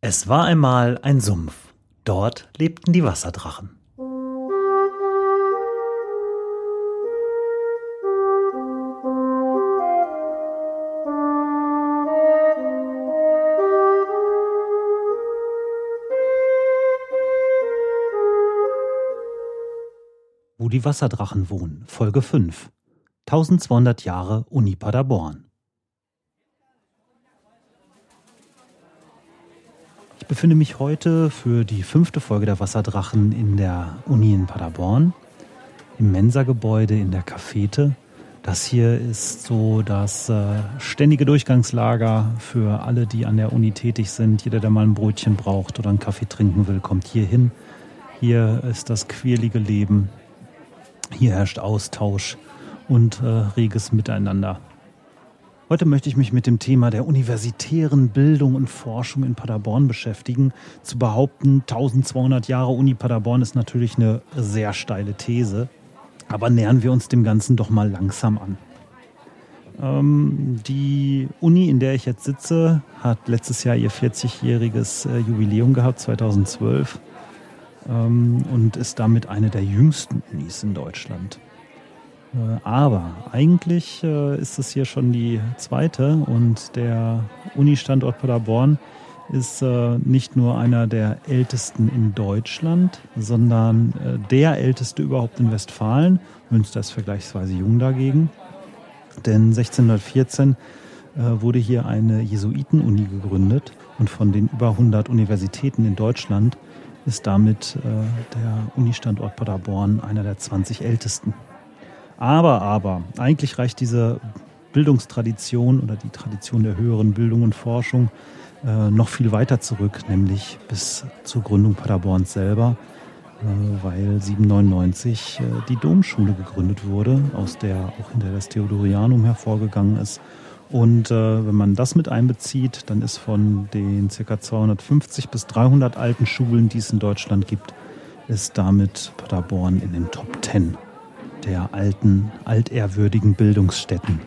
Es war einmal ein Sumpf. Dort lebten die Wasserdrachen. Wo die Wasserdrachen wohnen, Folge 5. 1200 Jahre Uni Paderborn. Befinde mich heute für die fünfte Folge der Wasserdrachen in der Uni in Paderborn, im Mensa-Gebäude in der Cafete. Das hier ist so das äh, ständige Durchgangslager für alle, die an der Uni tätig sind. Jeder, der mal ein Brötchen braucht oder einen Kaffee trinken will, kommt hier hin. Hier ist das quirlige Leben. Hier herrscht Austausch und äh, reges Miteinander. Heute möchte ich mich mit dem Thema der universitären Bildung und Forschung in Paderborn beschäftigen. Zu behaupten, 1200 Jahre Uni Paderborn ist natürlich eine sehr steile These, aber nähern wir uns dem Ganzen doch mal langsam an. Ähm, die Uni, in der ich jetzt sitze, hat letztes Jahr ihr 40-jähriges äh, Jubiläum gehabt, 2012, ähm, und ist damit eine der jüngsten Unis in Deutschland. Äh, aber eigentlich äh, ist es hier schon die zweite und der Uni-Standort Paderborn ist äh, nicht nur einer der ältesten in Deutschland, sondern der älteste überhaupt in Westfalen. Münster ist vergleichsweise jung dagegen. Denn 1614 wurde hier eine Jesuiten-Uni gegründet und von den über 100 Universitäten in Deutschland ist damit der Uni-Standort Paderborn einer der 20 ältesten. Aber, aber, eigentlich reicht diese Bildungstradition oder die Tradition der höheren Bildung und Forschung äh, noch viel weiter zurück, nämlich bis zur Gründung Paderborns selber, äh, weil 799 äh, die Domschule gegründet wurde, aus der auch hinter das Theodorianum hervorgegangen ist. Und äh, wenn man das mit einbezieht, dann ist von den ca. 250 bis 300 alten Schulen, die es in Deutschland gibt, ist damit Paderborn in den Top 10 der alten, altehrwürdigen Bildungsstätten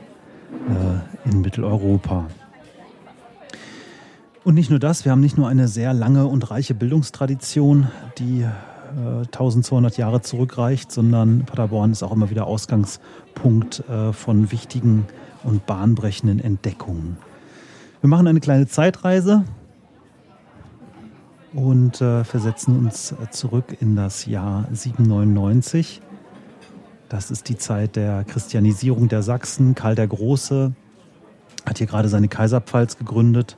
äh, in Mitteleuropa. Und nicht nur das, wir haben nicht nur eine sehr lange und reiche Bildungstradition, die äh, 1200 Jahre zurückreicht, sondern Paderborn ist auch immer wieder Ausgangspunkt äh, von wichtigen und bahnbrechenden Entdeckungen. Wir machen eine kleine Zeitreise und äh, versetzen uns zurück in das Jahr 799 das ist die Zeit der Christianisierung der Sachsen. Karl der Große hat hier gerade seine Kaiserpfalz gegründet,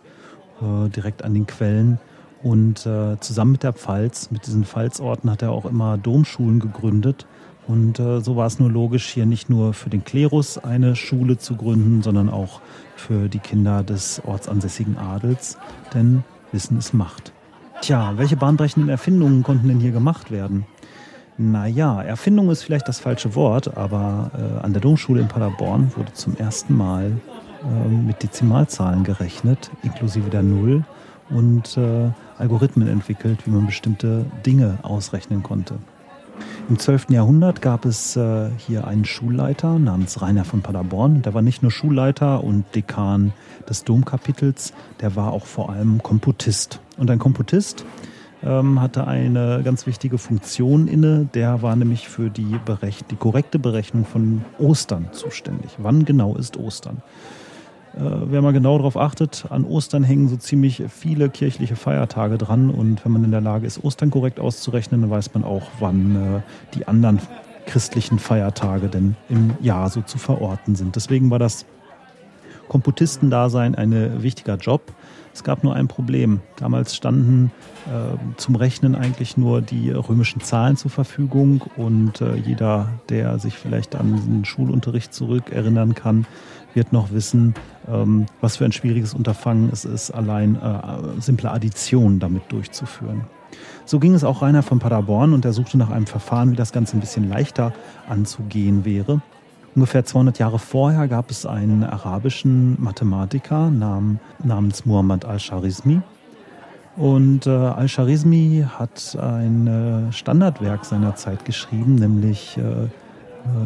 äh, direkt an den Quellen. Und äh, zusammen mit der Pfalz, mit diesen Pfalzorten, hat er auch immer Domschulen gegründet. Und äh, so war es nur logisch, hier nicht nur für den Klerus eine Schule zu gründen, sondern auch für die Kinder des ortsansässigen Adels. Denn Wissen ist Macht. Tja, welche bahnbrechenden Erfindungen konnten denn hier gemacht werden? Naja, Erfindung ist vielleicht das falsche Wort, aber äh, an der Domschule in Paderborn wurde zum ersten Mal äh, mit Dezimalzahlen gerechnet, inklusive der Null, und äh, Algorithmen entwickelt, wie man bestimmte Dinge ausrechnen konnte. Im 12. Jahrhundert gab es äh, hier einen Schulleiter namens Rainer von Paderborn. Der war nicht nur Schulleiter und Dekan des Domkapitels, der war auch vor allem Komputist. Und ein Komputist ähm, hatte eine ganz wichtige Funktion inne. Der war nämlich für die, Berech die korrekte Berechnung von Ostern zuständig. Wann genau ist Ostern? Äh, wer mal genau darauf achtet, an Ostern hängen so ziemlich viele kirchliche Feiertage dran. Und wenn man in der Lage ist, Ostern korrekt auszurechnen, dann weiß man auch, wann äh, die anderen christlichen Feiertage denn im Jahr so zu verorten sind. Deswegen war das Komputistendasein ein wichtiger Job. Es gab nur ein Problem. Damals standen äh, zum Rechnen eigentlich nur die römischen Zahlen zur Verfügung und äh, jeder, der sich vielleicht an den Schulunterricht zurückerinnern kann, wird noch wissen, ähm, was für ein schwieriges Unterfangen es ist, allein äh, simple Addition damit durchzuführen. So ging es auch Rainer von Paderborn und er suchte nach einem Verfahren, wie das Ganze ein bisschen leichter anzugehen wäre. Ungefähr 200 Jahre vorher gab es einen arabischen Mathematiker namens Muhammad al-Sharizmi. Und äh, al-Sharizmi hat ein äh, Standardwerk seiner Zeit geschrieben, nämlich äh, äh,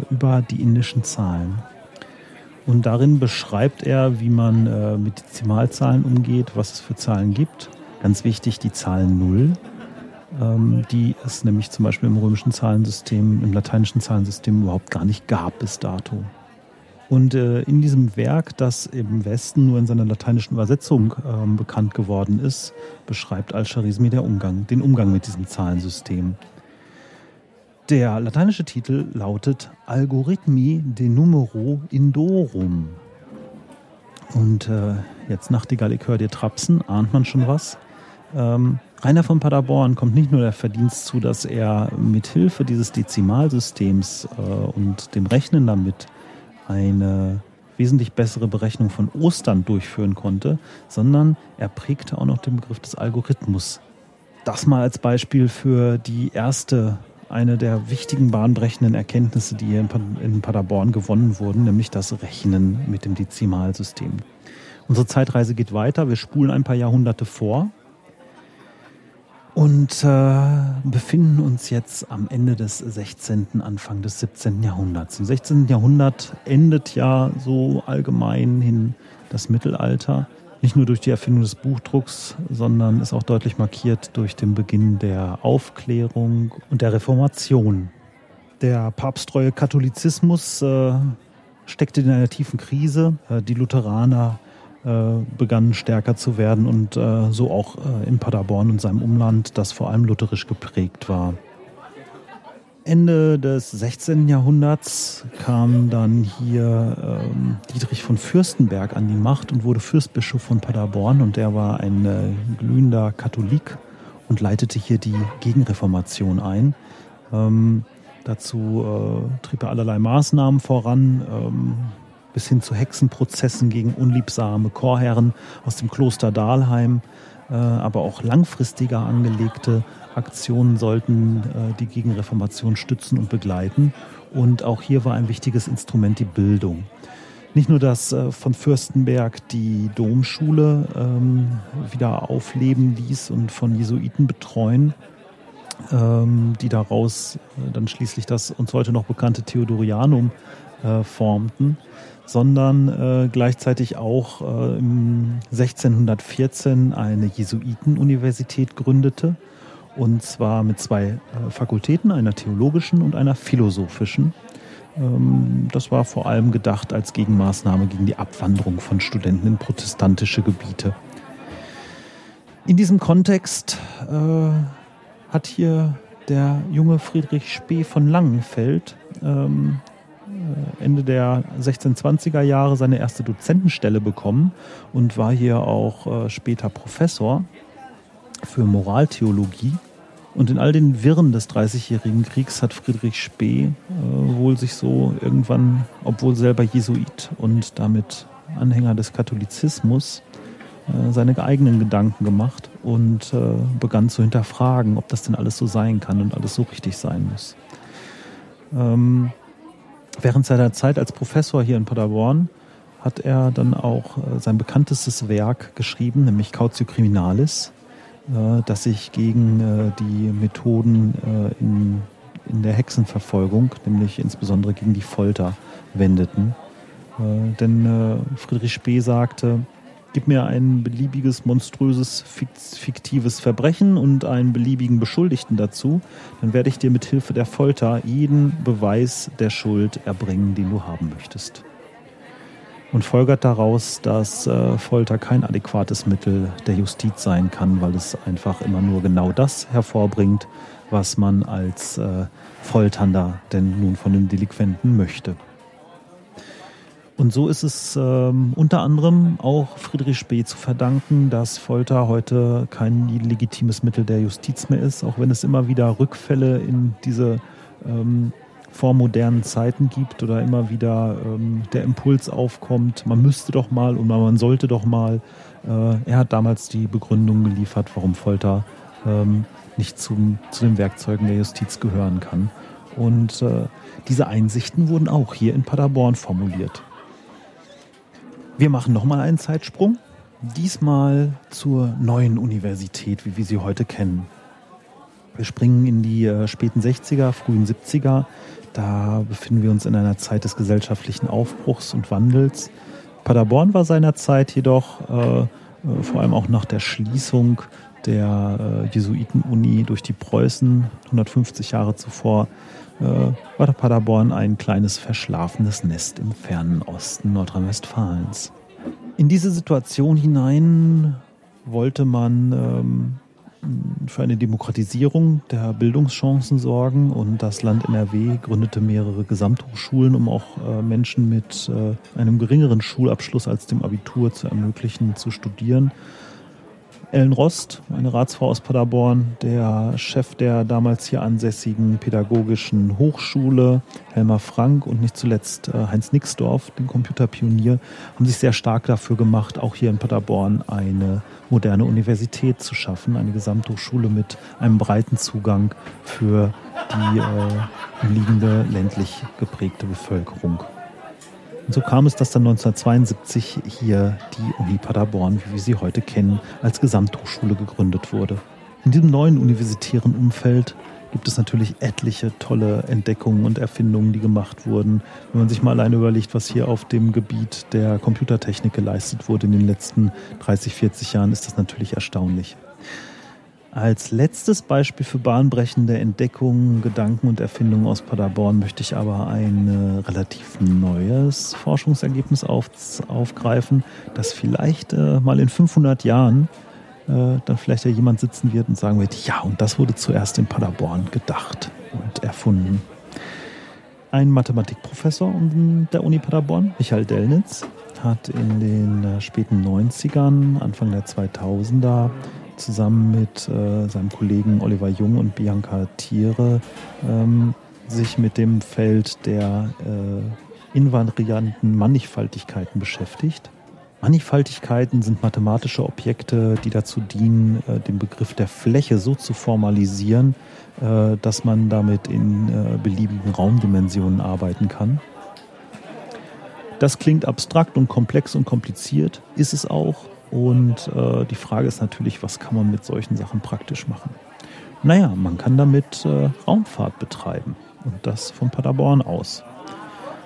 über die indischen Zahlen. Und darin beschreibt er, wie man äh, mit Dezimalzahlen umgeht, was es für Zahlen gibt Ganz wichtig die Zahl 0, ähm, die es nämlich zum Beispiel im römischen Zahlensystem, im lateinischen Zahlensystem überhaupt gar nicht gab bis dato. Und äh, in diesem Werk, das im Westen nur in seiner lateinischen Übersetzung ähm, bekannt geworden ist, beschreibt Al-Sharismi Umgang, den Umgang mit diesem Zahlensystem. Der lateinische Titel lautet Algorithmi de Numero Indorum. Und äh, jetzt Nachtigall, ich höre dir trapsen, ahnt man schon was. Ähm, Rainer von Paderborn kommt nicht nur der Verdienst zu, dass er mithilfe dieses Dezimalsystems äh, und dem Rechnen damit eine wesentlich bessere Berechnung von Ostern durchführen konnte, sondern er prägte auch noch den Begriff des Algorithmus. Das mal als Beispiel für die erste, eine der wichtigen bahnbrechenden Erkenntnisse, die hier in Paderborn gewonnen wurden, nämlich das Rechnen mit dem Dezimalsystem. Unsere Zeitreise geht weiter. Wir spulen ein paar Jahrhunderte vor und äh, befinden uns jetzt am Ende des 16., Anfang des 17. Jahrhunderts. Im 16. Jahrhundert endet ja so allgemein hin das Mittelalter. Nicht nur durch die Erfindung des Buchdrucks, sondern ist auch deutlich markiert durch den Beginn der Aufklärung und der Reformation. Der papsttreue Katholizismus äh, steckte in einer tiefen Krise. Äh, die Lutheraner begannen stärker zu werden und äh, so auch äh, in Paderborn und seinem Umland, das vor allem lutherisch geprägt war. Ende des 16. Jahrhunderts kam dann hier ähm, Dietrich von Fürstenberg an die Macht und wurde Fürstbischof von Paderborn und er war ein äh, glühender Katholik und leitete hier die Gegenreformation ein. Ähm, dazu äh, trieb er allerlei Maßnahmen voran. Ähm, bis hin zu Hexenprozessen gegen unliebsame Chorherren aus dem Kloster Dahlheim. Äh, aber auch langfristiger angelegte Aktionen sollten äh, die Gegenreformation stützen und begleiten. Und auch hier war ein wichtiges Instrument die Bildung. Nicht nur, dass äh, von Fürstenberg die Domschule ähm, wieder aufleben ließ und von Jesuiten betreuen, ähm, die daraus dann schließlich das uns heute noch bekannte Theodorianum formten, sondern äh, gleichzeitig auch äh, im 1614 eine Jesuitenuniversität gründete. Und zwar mit zwei äh, Fakultäten, einer theologischen und einer philosophischen. Ähm, das war vor allem gedacht als Gegenmaßnahme gegen die Abwanderung von Studenten in protestantische Gebiete. In diesem Kontext äh, hat hier der junge Friedrich Spee von Langenfeld ähm, äh, Ende der 1620er Jahre seine erste Dozentenstelle bekommen und war hier auch äh, später Professor für Moraltheologie. Und in all den Wirren des Dreißigjährigen Kriegs hat Friedrich Spee äh, wohl sich so irgendwann, obwohl selber Jesuit und damit Anhänger des Katholizismus, äh, seine eigenen Gedanken gemacht und äh, begann zu hinterfragen, ob das denn alles so sein kann und alles so richtig sein muss. Ähm, Während seiner Zeit als Professor hier in Paderborn hat er dann auch äh, sein bekanntestes Werk geschrieben, nämlich Cautio Criminalis, äh, das sich gegen äh, die Methoden in, in der Hexenverfolgung, nämlich insbesondere gegen die Folter, wendeten. Denn Friedrich Spee sagte, Gib mir ein beliebiges, monströses, fiktives Verbrechen und einen beliebigen Beschuldigten dazu, dann werde ich dir mit Hilfe der Folter jeden Beweis der Schuld erbringen, den du haben möchtest. Und folgert daraus, dass äh, Folter kein adäquates Mittel der Justiz sein kann, weil es einfach immer nur genau das hervorbringt, was man als äh, Folternder denn nun von dem Delinquenten möchte. Und so ist es ähm, unter anderem auch Friedrich Spee zu verdanken, dass Folter heute kein legitimes Mittel der Justiz mehr ist, auch wenn es immer wieder Rückfälle in diese ähm, vormodernen Zeiten gibt oder immer wieder ähm, der Impuls aufkommt, man müsste doch mal und man sollte doch mal. Äh, er hat damals die Begründung geliefert, warum Folter ähm, nicht zum, zu den Werkzeugen der Justiz gehören kann. Und äh, diese Einsichten wurden auch hier in Paderborn formuliert. Wir machen nochmal einen Zeitsprung. Diesmal zur neuen Universität, wie wir sie heute kennen. Wir springen in die äh, späten 60er, frühen 70er. Da befinden wir uns in einer Zeit des gesellschaftlichen Aufbruchs und Wandels. Paderborn war seinerzeit jedoch äh, äh vor allem auch nach der Schließung der äh, Jesuiten-Uni durch die Preußen 150 Jahre zuvor äh, war Paderborn ein kleines verschlafenes Nest im fernen Osten Nordrhein-Westfalens. In diese Situation hinein wollte man ähm, für eine Demokratisierung der Bildungschancen sorgen und das Land NRW gründete mehrere Gesamthochschulen, um auch äh, Menschen mit äh, einem geringeren Schulabschluss als dem Abitur zu ermöglichen, zu studieren. Ellen Rost, eine Ratsfrau aus Paderborn, der Chef der damals hier ansässigen pädagogischen Hochschule, Helmer Frank und nicht zuletzt äh, Heinz Nixdorf, den Computerpionier, haben sich sehr stark dafür gemacht, auch hier in Paderborn eine moderne Universität zu schaffen, eine Gesamthochschule mit einem breiten Zugang für die äh, umliegende ländlich geprägte Bevölkerung. Und so kam es, dass dann 1972 hier die Uni Paderborn, wie wir sie heute kennen, als Gesamthochschule gegründet wurde. In diesem neuen universitären Umfeld gibt es natürlich etliche tolle Entdeckungen und Erfindungen, die gemacht wurden. Wenn man sich mal alleine überlegt, was hier auf dem Gebiet der Computertechnik geleistet wurde in den letzten 30, 40 Jahren, ist das natürlich erstaunlich. Als letztes Beispiel für bahnbrechende Entdeckungen, Gedanken und Erfindungen aus Paderborn möchte ich aber ein äh, relativ neues Forschungsergebnis auf, aufgreifen, das vielleicht äh, mal in 500 Jahren äh, dann vielleicht ja jemand sitzen wird und sagen wird, ja, und das wurde zuerst in Paderborn gedacht und erfunden. Ein Mathematikprofessor der Uni Paderborn, Michael Dellnitz, hat in den äh, späten 90ern, Anfang der 2000er zusammen mit äh, seinem Kollegen Oliver Jung und Bianca Thiere ähm, sich mit dem Feld der äh, invarianten Mannigfaltigkeiten beschäftigt. Mannigfaltigkeiten sind mathematische Objekte, die dazu dienen, äh, den Begriff der Fläche so zu formalisieren, äh, dass man damit in äh, beliebigen Raumdimensionen arbeiten kann. Das klingt abstrakt und komplex und kompliziert, ist es auch. Und äh, die Frage ist natürlich, was kann man mit solchen Sachen praktisch machen? Naja, man kann damit äh, Raumfahrt betreiben und das von Paderborn aus.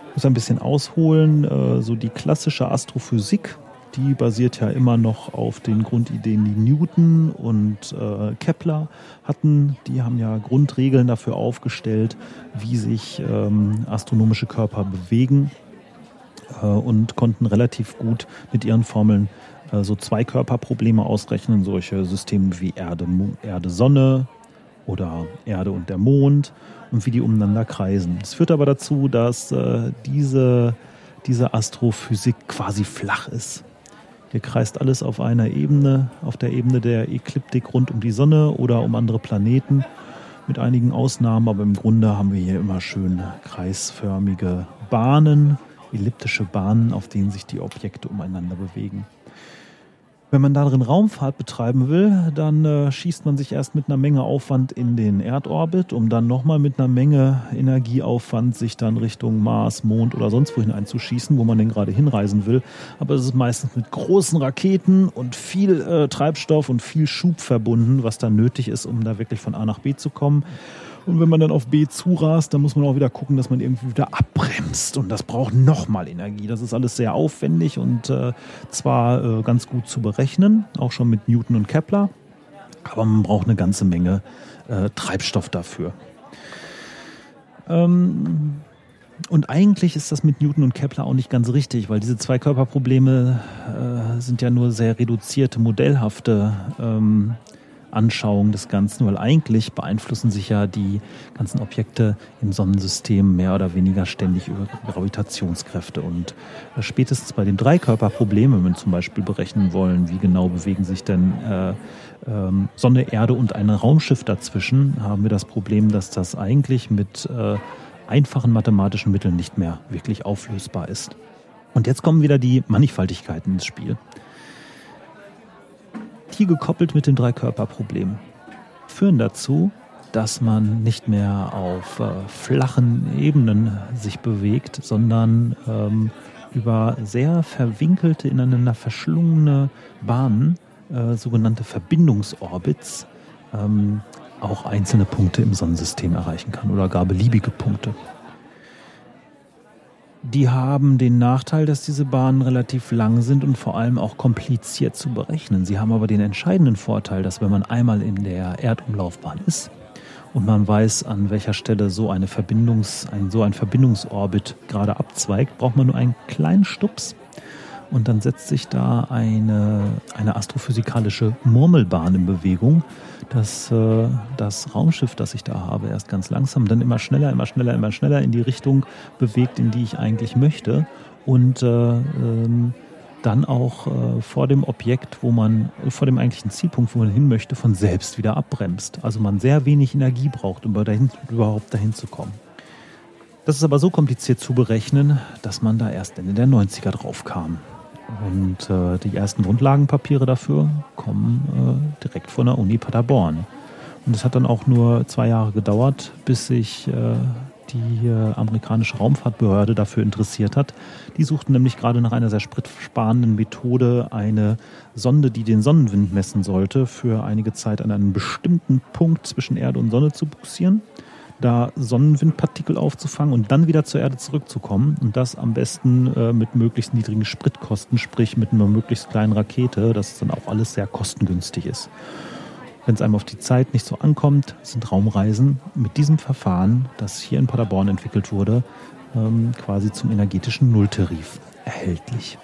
Ich muss ein bisschen ausholen, äh, so die klassische Astrophysik, die basiert ja immer noch auf den Grundideen, die Newton und äh, Kepler hatten. Die haben ja Grundregeln dafür aufgestellt, wie sich ähm, astronomische Körper bewegen äh, und konnten relativ gut mit ihren Formeln so Zweikörperprobleme ausrechnen, solche Systeme wie Erde, Erde, Sonne oder Erde und der Mond und wie die umeinander kreisen. Es führt aber dazu, dass äh, diese, diese Astrophysik quasi flach ist. Hier kreist alles auf einer Ebene, auf der Ebene der Ekliptik rund um die Sonne oder um andere Planeten, mit einigen Ausnahmen, aber im Grunde haben wir hier immer schön kreisförmige Bahnen, elliptische Bahnen, auf denen sich die Objekte umeinander bewegen. Wenn man darin Raumfahrt betreiben will, dann äh, schießt man sich erst mit einer Menge Aufwand in den Erdorbit, um dann nochmal mit einer Menge Energieaufwand sich dann Richtung Mars, Mond oder sonst wohin einzuschießen, wo man denn gerade hinreisen will. Aber es ist meistens mit großen Raketen und viel äh, Treibstoff und viel Schub verbunden, was dann nötig ist, um da wirklich von A nach B zu kommen. Und wenn man dann auf B zurast, dann muss man auch wieder gucken, dass man irgendwie wieder abbremst. Und das braucht nochmal Energie. Das ist alles sehr aufwendig und äh, zwar äh, ganz gut zu berechnen, auch schon mit Newton und Kepler. Aber man braucht eine ganze Menge äh, Treibstoff dafür. Ähm, und eigentlich ist das mit Newton und Kepler auch nicht ganz richtig, weil diese zwei Körperprobleme äh, sind ja nur sehr reduzierte, modellhafte ähm, Anschauung des Ganzen, weil eigentlich beeinflussen sich ja die ganzen Objekte im Sonnensystem mehr oder weniger ständig über Gravitationskräfte. Und äh, spätestens bei dem Dreikörperproblem, wenn wir zum Beispiel berechnen wollen, wie genau bewegen sich denn äh, ähm, Sonne, Erde und ein Raumschiff dazwischen, haben wir das Problem, dass das eigentlich mit äh, einfachen mathematischen Mitteln nicht mehr wirklich auflösbar ist. Und jetzt kommen wieder die Mannigfaltigkeiten ins Spiel die gekoppelt mit dem Dreikörperproblem führen dazu, dass man nicht mehr auf äh, flachen Ebenen sich bewegt, sondern ähm, über sehr verwinkelte, ineinander verschlungene Bahnen, äh, sogenannte Verbindungsorbits, ähm, auch einzelne Punkte im Sonnensystem erreichen kann oder gar beliebige Punkte. Die haben den Nachteil, dass diese Bahnen relativ lang sind und vor allem auch kompliziert zu berechnen. Sie haben aber den entscheidenden Vorteil, dass wenn man einmal in der Erdumlaufbahn ist und man weiß, an welcher Stelle so, eine Verbindungs, ein, so ein Verbindungsorbit gerade abzweigt, braucht man nur einen kleinen Stups und dann setzt sich da eine, eine astrophysikalische Murmelbahn in Bewegung, dass äh, das Raumschiff, das ich da habe, erst ganz langsam, dann immer schneller, immer schneller, immer schneller in die Richtung bewegt, in die ich eigentlich möchte. Und äh, ähm, dann auch äh, vor dem Objekt, wo man, vor dem eigentlichen Zielpunkt, wo man hin möchte, von selbst wieder abbremst. Also man sehr wenig Energie braucht, um dahin, überhaupt dahin zu kommen. Das ist aber so kompliziert zu berechnen, dass man da erst Ende der 90er drauf kam. Und äh, die ersten Grundlagenpapiere dafür kommen äh, direkt von der Uni Paderborn. Und es hat dann auch nur zwei Jahre gedauert, bis sich äh, die äh, amerikanische Raumfahrtbehörde dafür interessiert hat. Die suchten nämlich gerade nach einer sehr spritsparenden Methode, eine Sonde, die den Sonnenwind messen sollte, für einige Zeit an einen bestimmten Punkt zwischen Erde und Sonne zu buxieren da Sonnenwindpartikel aufzufangen und dann wieder zur Erde zurückzukommen. Und das am besten äh, mit möglichst niedrigen Spritkosten, sprich mit einer möglichst kleinen Rakete, dass es dann auch alles sehr kostengünstig ist. Wenn es einem auf die Zeit nicht so ankommt, sind Raumreisen mit diesem Verfahren, das hier in Paderborn entwickelt wurde, ähm, quasi zum energetischen Nulltarif erhältlich.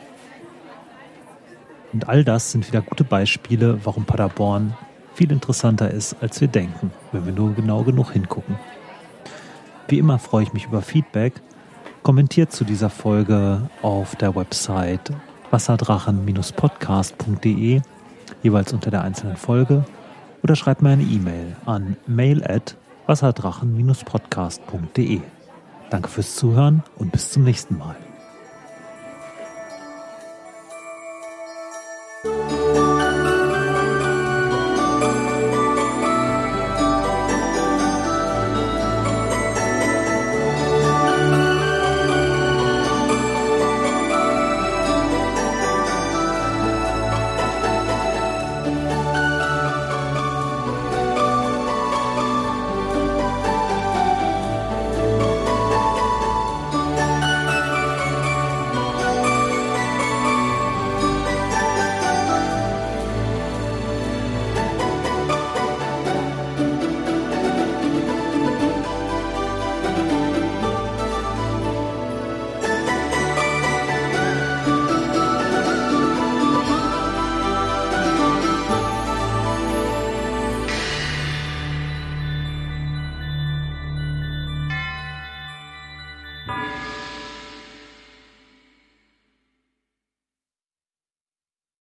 Und all das sind wieder gute Beispiele, warum Paderborn viel interessanter ist, als wir denken, wenn wir nur genau genug hingucken. Wie immer freue ich mich über Feedback. Kommentiert zu dieser Folge auf der Website wasserdrachen-podcast.de, jeweils unter der einzelnen Folge, oder schreibt mir eine E-Mail an mail at wasserdrachen-podcast.de. Danke fürs Zuhören und bis zum nächsten Mal.